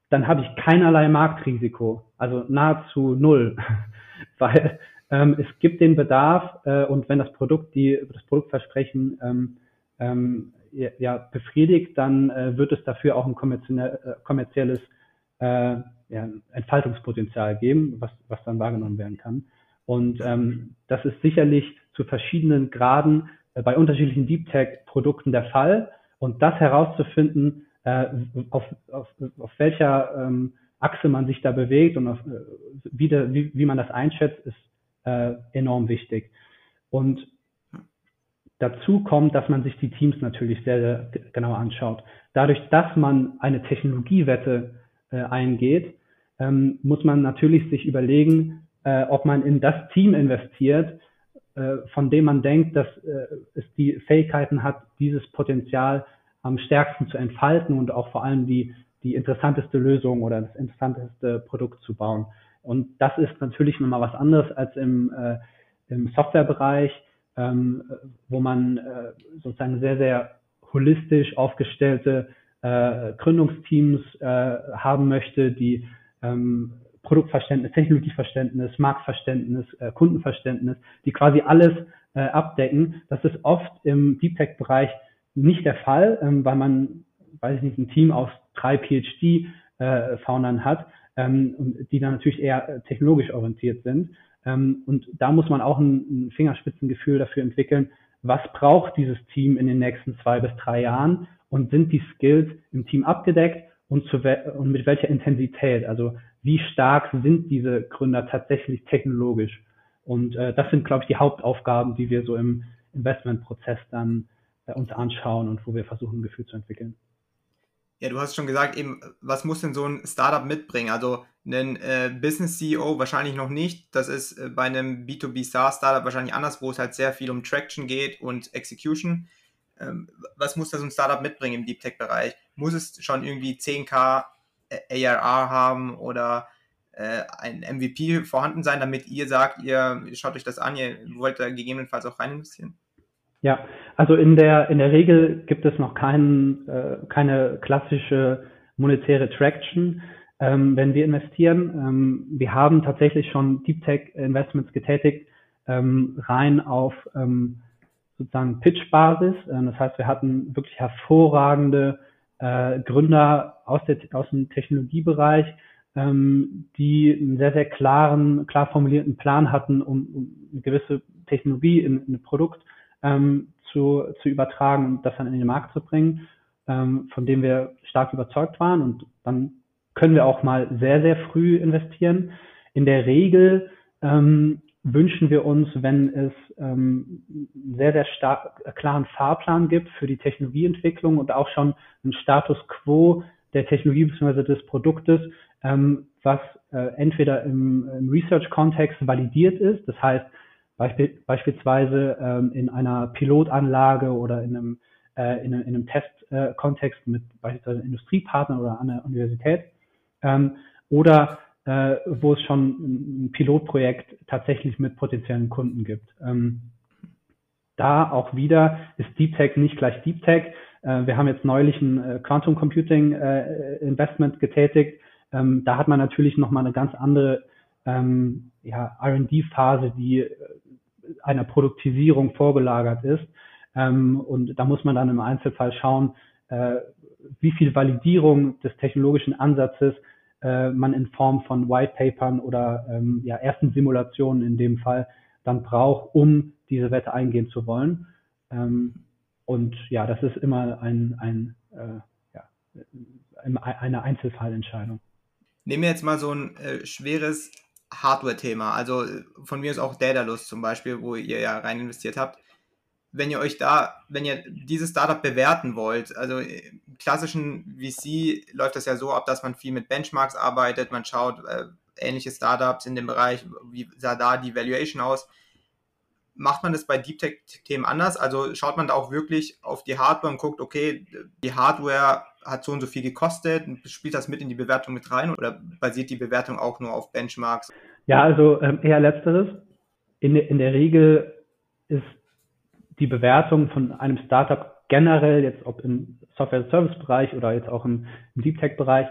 dann habe ich keinerlei Marktrisiko, also nahezu null, weil ähm, es gibt den Bedarf äh, und wenn das Produkt die das Produktversprechen ähm, ähm, ja, befriedigt, dann äh, wird es dafür auch ein äh, kommerzielles äh, ja, Entfaltungspotenzial geben, was, was dann wahrgenommen werden kann. Und ähm, das ist sicherlich zu verschiedenen Graden äh, bei unterschiedlichen Deep Tech Produkten der Fall. Und das herauszufinden, äh, auf, auf, auf welcher ähm, Achse man sich da bewegt und auf, äh, wie, de, wie, wie man das einschätzt, ist äh, enorm wichtig. Und dazu kommt, dass man sich die Teams natürlich sehr, sehr genau anschaut. Dadurch, dass man eine Technologiewette äh, eingeht, ähm, muss man natürlich sich überlegen, äh, ob man in das Team investiert, von dem man denkt, dass äh, es die Fähigkeiten hat, dieses Potenzial am stärksten zu entfalten und auch vor allem die, die interessanteste Lösung oder das interessanteste Produkt zu bauen. Und das ist natürlich nochmal was anderes als im, äh, im Softwarebereich, ähm, wo man äh, sozusagen sehr, sehr holistisch aufgestellte äh, Gründungsteams äh, haben möchte, die ähm, Produktverständnis, Technologieverständnis, Marktverständnis, äh, Kundenverständnis, die quasi alles äh, abdecken. Das ist oft im Deep Tech Bereich nicht der Fall, ähm, weil man, weiß ich nicht, ein Team aus drei PhD-Foundern äh, hat, ähm, die dann natürlich eher äh, technologisch orientiert sind. Ähm, und da muss man auch ein, ein Fingerspitzengefühl dafür entwickeln, was braucht dieses Team in den nächsten zwei bis drei Jahren und sind die Skills im Team abgedeckt und, zu und mit welcher Intensität? Also wie stark sind diese Gründer tatsächlich technologisch? Und äh, das sind, glaube ich, die Hauptaufgaben, die wir so im Investmentprozess dann äh, uns anschauen und wo wir versuchen, ein Gefühl zu entwickeln. Ja, du hast schon gesagt, eben, was muss denn so ein Startup mitbringen? Also ein äh, Business CEO wahrscheinlich noch nicht. Das ist äh, bei einem B2B SaaS Startup wahrscheinlich anders, wo es halt sehr viel um Traction geht und Execution. Ähm, was muss da so ein Startup mitbringen im Deep Tech Bereich? Muss es schon irgendwie 10k äh, ARR haben oder äh, ein MVP vorhanden sein, damit ihr sagt, ihr schaut euch das an, ihr wollt da gegebenenfalls auch rein investieren? Ja, also in der, in der Regel gibt es noch kein, äh, keine klassische monetäre Traction, ähm, wenn wir investieren. Ähm, wir haben tatsächlich schon Deep Tech Investments getätigt, ähm, rein auf ähm, sozusagen Pitch-Basis. Äh, das heißt, wir hatten wirklich hervorragende äh, Gründer aus, der, aus dem Technologiebereich, ähm, die einen sehr, sehr klaren, klar formulierten Plan hatten, um, um eine gewisse Technologie in, in ein Produkt ähm, zu, zu übertragen und das dann in den Markt zu bringen, ähm, von dem wir stark überzeugt waren. Und dann können wir auch mal sehr, sehr früh investieren. In der Regel ähm, wünschen wir uns, wenn es ähm, sehr, sehr stark, äh, klaren Fahrplan gibt für die Technologieentwicklung und auch schon einen Status quo der Technologie bzw. des Produktes, ähm, was äh, entweder im, im Research-Kontext validiert ist, das heißt beisp beispielsweise ähm, in einer Pilotanlage oder in einem, äh, in einem, in einem Testkontext äh, mit beispielsweise Industriepartnern oder an der Universität, ähm, oder äh, wo es schon ein Pilotprojekt tatsächlich mit potenziellen Kunden gibt. Ähm, da auch wieder ist Deep Tech nicht gleich Deep Tech. Äh, wir haben jetzt neulich ein äh, Quantum Computing äh, Investment getätigt. Ähm, da hat man natürlich nochmal eine ganz andere ähm, ja, R&D-Phase, die äh, einer Produktisierung vorgelagert ist. Ähm, und da muss man dann im Einzelfall schauen, äh, wie viel Validierung des technologischen Ansatzes äh, man in Form von White Papern oder ähm, ja, ersten Simulationen in dem Fall dann braucht, um diese Wette eingehen zu wollen. Ähm, und ja, das ist immer ein, ein, äh, ja, eine Einzelfallentscheidung. Nehmen wir jetzt mal so ein äh, schweres Hardware-Thema, also von mir ist auch Daedalus zum Beispiel, wo ihr ja rein investiert habt wenn ihr euch da, wenn ihr dieses Startup bewerten wollt, also im klassischen VC läuft das ja so ab, dass man viel mit Benchmarks arbeitet, man schaut äh, ähnliche Startups in dem Bereich, wie sah da die Valuation aus. Macht man das bei Deep Tech-Themen anders? Also schaut man da auch wirklich auf die Hardware und guckt, okay, die Hardware hat so und so viel gekostet, spielt das mit in die Bewertung mit rein oder basiert die Bewertung auch nur auf Benchmarks? Ja, also ähm, eher letzteres. In, in der Regel ist die Bewertung von einem Startup generell, jetzt ob im Software-Service-Bereich oder jetzt auch im, im Deep Tech-Bereich,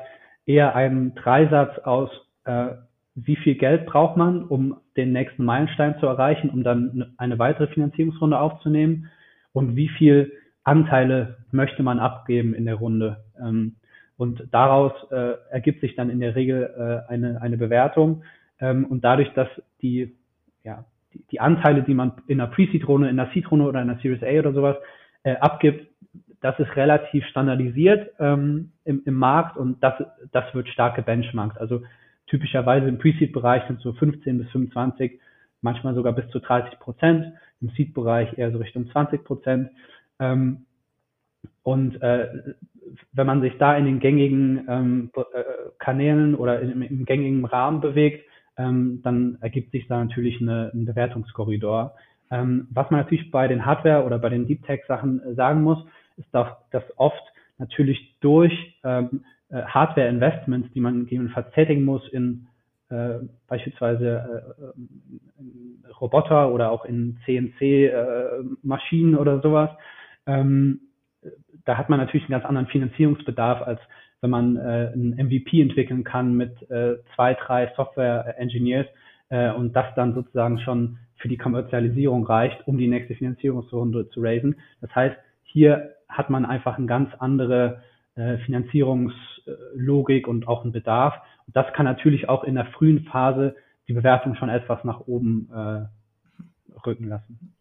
eher ein Dreisatz aus, äh, wie viel Geld braucht man, um den nächsten Meilenstein zu erreichen, um dann eine weitere Finanzierungsrunde aufzunehmen und wie viel Anteile möchte man abgeben in der Runde. Ähm, und daraus äh, ergibt sich dann in der Regel äh, eine, eine Bewertung. Ähm, und dadurch, dass die ja, die, die Anteile, die man in einer Pre-Seed-Runde, in einer Seed-Runde oder in einer Series A oder sowas äh, abgibt, das ist relativ standardisiert ähm, im, im Markt und das, das wird stark gebenchmarkt. Also typischerweise im Pre-Seed-Bereich sind so 15 bis 25, manchmal sogar bis zu 30 Prozent, im Seed-Bereich eher so Richtung 20 Prozent. Ähm, und äh, wenn man sich da in den gängigen ähm, äh, Kanälen oder im, im gängigen Rahmen bewegt, ähm, dann ergibt sich da natürlich eine, ein Bewertungskorridor. Ähm, was man natürlich bei den Hardware- oder bei den Deep Tech-Sachen äh, sagen muss, ist, dass, dass oft natürlich durch ähm, äh, Hardware-Investments, die man gegebenenfalls tätigen muss in äh, beispielsweise äh, äh Roboter oder auch in CNC-Maschinen äh, oder sowas, ähm, da hat man natürlich einen ganz anderen Finanzierungsbedarf als wenn man äh, ein MVP entwickeln kann mit äh, zwei, drei Software-Engineers äh, und das dann sozusagen schon für die Kommerzialisierung reicht, um die nächste Finanzierungsrunde zu raisen. Das heißt, hier hat man einfach eine ganz andere äh, Finanzierungslogik und auch einen Bedarf. Und das kann natürlich auch in der frühen Phase die Bewertung schon etwas nach oben äh, rücken lassen.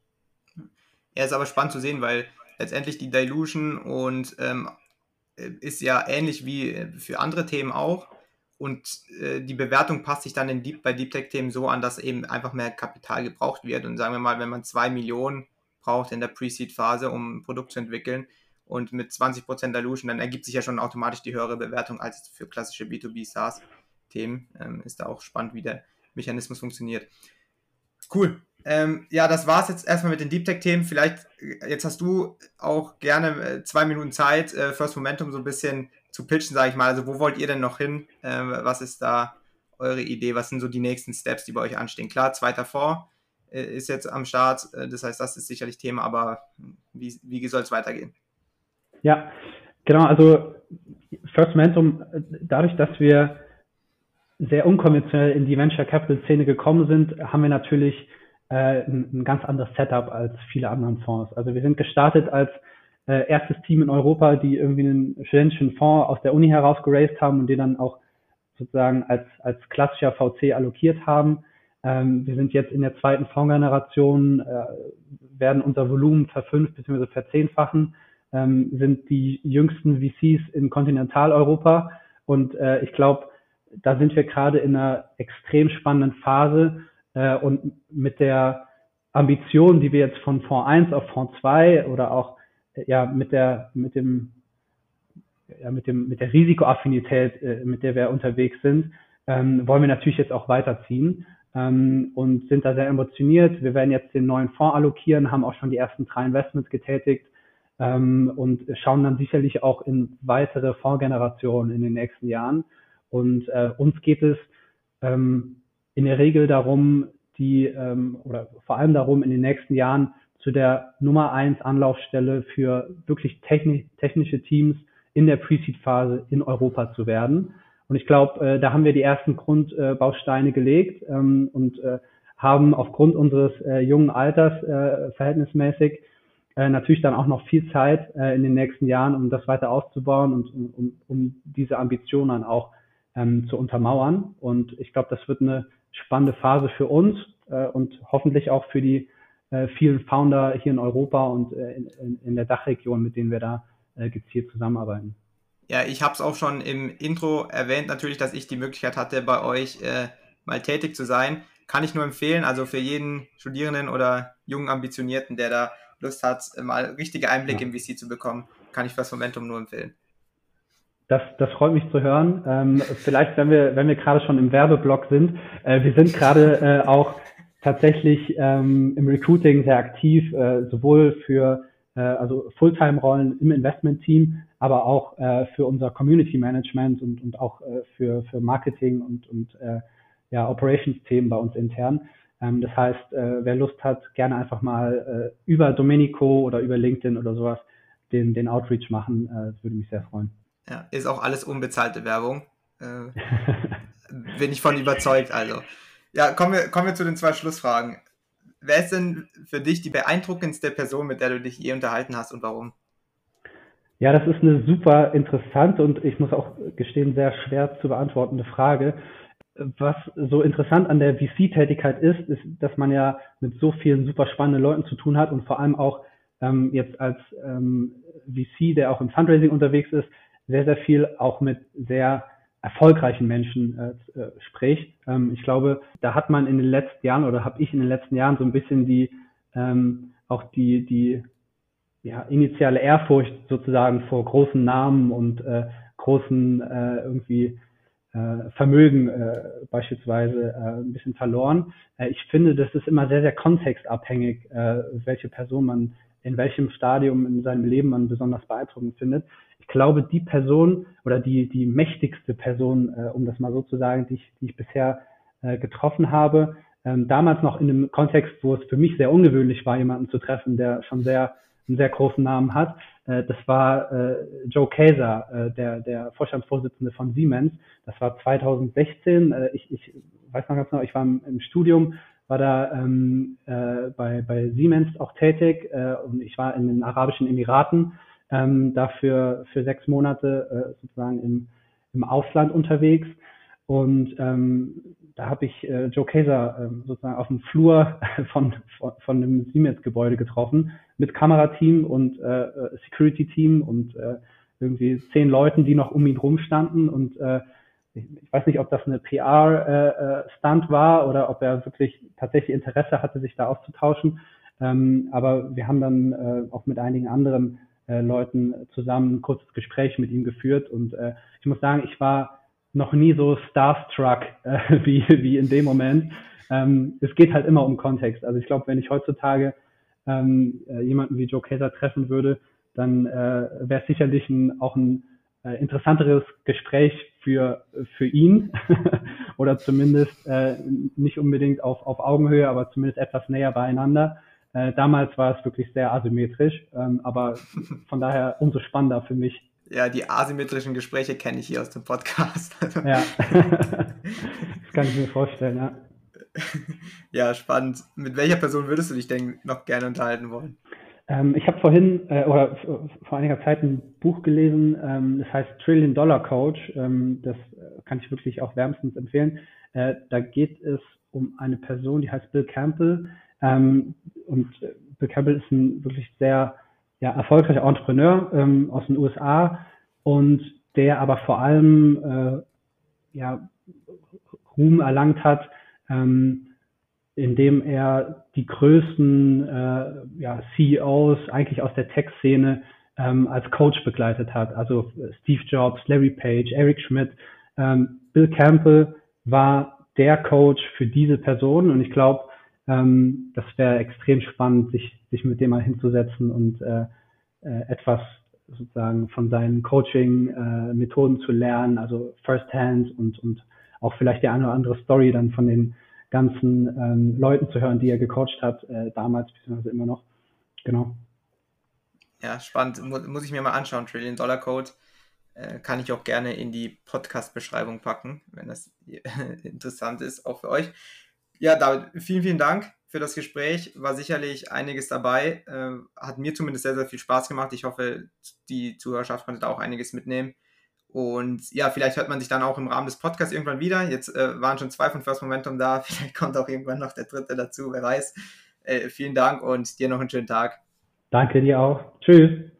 Ja, ist aber spannend zu sehen, weil letztendlich die Dilution und ähm, äh, ist ja ähnlich wie äh, für andere Themen auch. Und äh, die Bewertung passt sich dann in Deep, bei Deep Tech-Themen so an, dass eben einfach mehr Kapital gebraucht wird. Und sagen wir mal, wenn man zwei Millionen braucht in der Pre-Seed-Phase, um ein Produkt zu entwickeln und mit 20% Dilution, dann ergibt sich ja schon automatisch die höhere Bewertung als für klassische B2B SaaS-Themen. Ähm, ist da auch spannend, wie der Mechanismus funktioniert. Cool. Ähm, ja, das war es jetzt erstmal mit den Deep Tech-Themen. Vielleicht, äh, jetzt hast du auch gerne äh, zwei Minuten Zeit, äh, First Momentum so ein bisschen zu pitchen, sage ich mal. Also, wo wollt ihr denn noch hin? Äh, was ist da eure Idee? Was sind so die nächsten Steps, die bei euch anstehen? Klar, zweiter Fonds äh, ist jetzt am Start. Äh, das heißt, das ist sicherlich Thema, aber wie, wie soll es weitergehen? Ja, genau. Also, First Momentum, dadurch, dass wir sehr unkonventionell in die Venture Capital Szene gekommen sind, haben wir natürlich äh, ein, ein ganz anderes Setup als viele anderen Fonds. Also wir sind gestartet als äh, erstes Team in Europa, die irgendwie einen studentischen Fonds aus der Uni heraus geraced haben und den dann auch sozusagen als, als klassischer VC allokiert haben. Ähm, wir sind jetzt in der zweiten Fondsgeneration, äh, werden unser Volumen verfünf bzw. verzehnfachen, ähm, sind die jüngsten VCs in Kontinentaleuropa und äh, ich glaube, da sind wir gerade in einer extrem spannenden Phase, Äh, und mit der Ambition, die wir jetzt von Fonds 1 auf Fonds 2 oder auch äh, ja mit der mit dem ja, mit dem mit der Risikoaffinität, äh, mit der wir unterwegs sind, ähm, wollen wir natürlich jetzt auch weiterziehen ähm, und sind da sehr emotioniert. Wir werden jetzt den neuen Fonds allokieren, haben auch schon die ersten drei Investments getätigt ähm, und schauen dann sicherlich auch in weitere Fondsgenerationen in den nächsten Jahren. Und äh, uns geht es ähm, in der Regel darum, die ähm, oder vor allem darum, in den nächsten Jahren zu der Nummer eins Anlaufstelle für wirklich techni technische Teams in der Pre-Seed-Phase in Europa zu werden. Und ich glaube, äh, da haben wir die ersten Grundbausteine äh, gelegt ähm, und äh, haben aufgrund unseres äh, jungen Alters äh, verhältnismäßig äh, natürlich dann auch noch viel Zeit äh, in den nächsten Jahren, um das weiter auszubauen und um, um, um diese Ambitionen dann auch ähm, zu untermauern. Und ich glaube, das wird eine spannende Phase für uns äh, und hoffentlich auch für die äh, vielen Founder hier in Europa und äh, in, in, der Dachregion, mit denen wir da äh, gezielt zusammenarbeiten. Ja, ich habe es auch schon im Intro erwähnt, natürlich, dass ich die Möglichkeit hatte, bei euch äh, mal tätig zu sein. Kann ich nur empfehlen, also für jeden Studierenden oder jungen Ambitionierten, der da Lust hat, mal richtige Einblicke ja. im VC zu bekommen, kann ich das Momentum nur empfehlen. Das, das freut mich zu hören. Ähm, vielleicht, wenn wir, wenn wir gerade schon im Werbeblock sind, äh, wir sind gerade äh, auch tatsächlich ähm, im Recruiting sehr aktiv, äh, sowohl für äh, also Fulltime-Rollen im Investment-Team, aber auch äh, für unser Community Management und, und auch äh, für, für Marketing und, und äh, ja, Operations-Themen bei uns intern. Ähm, das heißt, äh, wer Lust hat, gerne einfach mal äh, über Domenico oder über LinkedIn oder sowas den, den Outreach machen. Äh, würde mich sehr freuen. Ja, ist auch alles unbezahlte Werbung. Äh, bin ich von überzeugt, also. Ja, kommen wir, kommen wir zu den zwei Schlussfragen. Wer ist denn für dich die beeindruckendste Person, mit der du dich je unterhalten hast und warum? Ja, das ist eine super interessante und ich muss auch gestehen, sehr schwer zu beantwortende Frage. Was so interessant an der VC-Tätigkeit ist, ist, dass man ja mit so vielen super spannenden Leuten zu tun hat und vor allem auch ähm, jetzt als ähm, VC, der auch im Fundraising unterwegs ist, sehr, sehr viel auch mit sehr erfolgreichen Menschen äh, äh, spricht. Ähm, ich glaube, da hat man in den letzten Jahren oder habe ich in den letzten Jahren so ein bisschen die ähm, auch die die ja, initiale Ehrfurcht sozusagen vor großen Namen und äh, großen äh, irgendwie äh, Vermögen äh, beispielsweise äh, ein bisschen verloren. Äh, ich finde, das ist immer sehr, sehr kontextabhängig, äh, welche Person man in welchem Stadium in seinem Leben man besonders beeindruckend findet. Ich glaube, die Person oder die, die mächtigste Person, äh, um das mal so zu sagen, die ich, die ich bisher äh, getroffen habe, ähm, damals noch in einem Kontext, wo es für mich sehr ungewöhnlich war, jemanden zu treffen, der schon sehr einen sehr großen Namen hat. Äh, das war äh, Joe Kaeser, äh, der, der Vorstandsvorsitzende von Siemens. Das war 2016. Äh, ich, ich weiß noch ganz genau, ich war im, im Studium, war da ähm, äh, bei, bei Siemens auch tätig äh, und ich war in den Arabischen Emiraten ähm, dafür für sechs Monate äh, sozusagen im, im Ausland unterwegs. Und ähm, da habe ich äh, Joe Kaeser äh, sozusagen auf dem Flur von, von, von einem Siemens-Gebäude getroffen mit Kamerateam und äh, äh, Security-Team und äh, irgendwie zehn Leuten, die noch um ihn rumstanden und äh, ich weiß nicht, ob das eine PR-Stunt äh, äh war oder ob er wirklich tatsächlich Interesse hatte, sich da auszutauschen. Ähm, aber wir haben dann äh, auch mit einigen anderen äh, Leuten zusammen ein kurzes Gespräch mit ihm geführt und äh, ich muss sagen, ich war noch nie so starstruck äh, wie, wie in dem Moment. Ähm, es geht halt immer um Kontext. Also ich glaube, wenn ich heutzutage ähm, äh, jemanden wie Joe Kaiser treffen würde, dann äh, wäre es sicherlich ein, auch ein äh, interessanteres Gespräch für, für ihn oder zumindest äh, nicht unbedingt auf, auf Augenhöhe, aber zumindest etwas näher beieinander. Äh, damals war es wirklich sehr asymmetrisch, ähm, aber von daher umso spannender für mich. Ja, die asymmetrischen Gespräche kenne ich hier aus dem Podcast. ja, das kann ich mir vorstellen, ja. Ja, spannend. Mit welcher Person würdest du dich denn noch gerne unterhalten wollen? Ähm, ich habe vorhin äh, oder vor einiger Zeit ein Buch gelesen, ähm, das heißt Trillion Dollar Coach. Ähm, das äh, kann ich wirklich auch wärmstens empfehlen. Äh, da geht es um eine Person, die heißt Bill Campbell. Ähm, und Bill Campbell ist ein wirklich sehr ja, erfolgreicher Entrepreneur ähm, aus den USA und der aber vor allem äh, ja, Ruhm erlangt hat, ähm, in dem er die größten äh, ja, CEOs eigentlich aus der Tech-Szene ähm, als Coach begleitet hat. Also Steve Jobs, Larry Page, Eric Schmidt, ähm, Bill Campbell war der Coach für diese Person und ich glaube, ähm, das wäre extrem spannend, sich, sich mit dem mal hinzusetzen und äh, äh, etwas sozusagen von seinen Coaching-Methoden äh, zu lernen, also First-Hand und, und auch vielleicht die eine oder andere Story dann von den ganzen ähm, Leuten zu hören, die er gecoacht hat, äh, damals bzw. immer noch. Genau. Ja, spannend. Muss ich mir mal anschauen. Trillion Dollar Code äh, kann ich auch gerne in die Podcast-Beschreibung packen, wenn das interessant ist, auch für euch. Ja, David, vielen, vielen Dank für das Gespräch. War sicherlich einiges dabei. Äh, hat mir zumindest sehr, sehr viel Spaß gemacht. Ich hoffe, die Zuhörerschaft konnte da auch einiges mitnehmen. Und ja, vielleicht hört man sich dann auch im Rahmen des Podcasts irgendwann wieder. Jetzt äh, waren schon zwei von First Momentum da. Vielleicht kommt auch irgendwann noch der dritte dazu, wer weiß. Äh, vielen Dank und dir noch einen schönen Tag. Danke dir auch. Tschüss.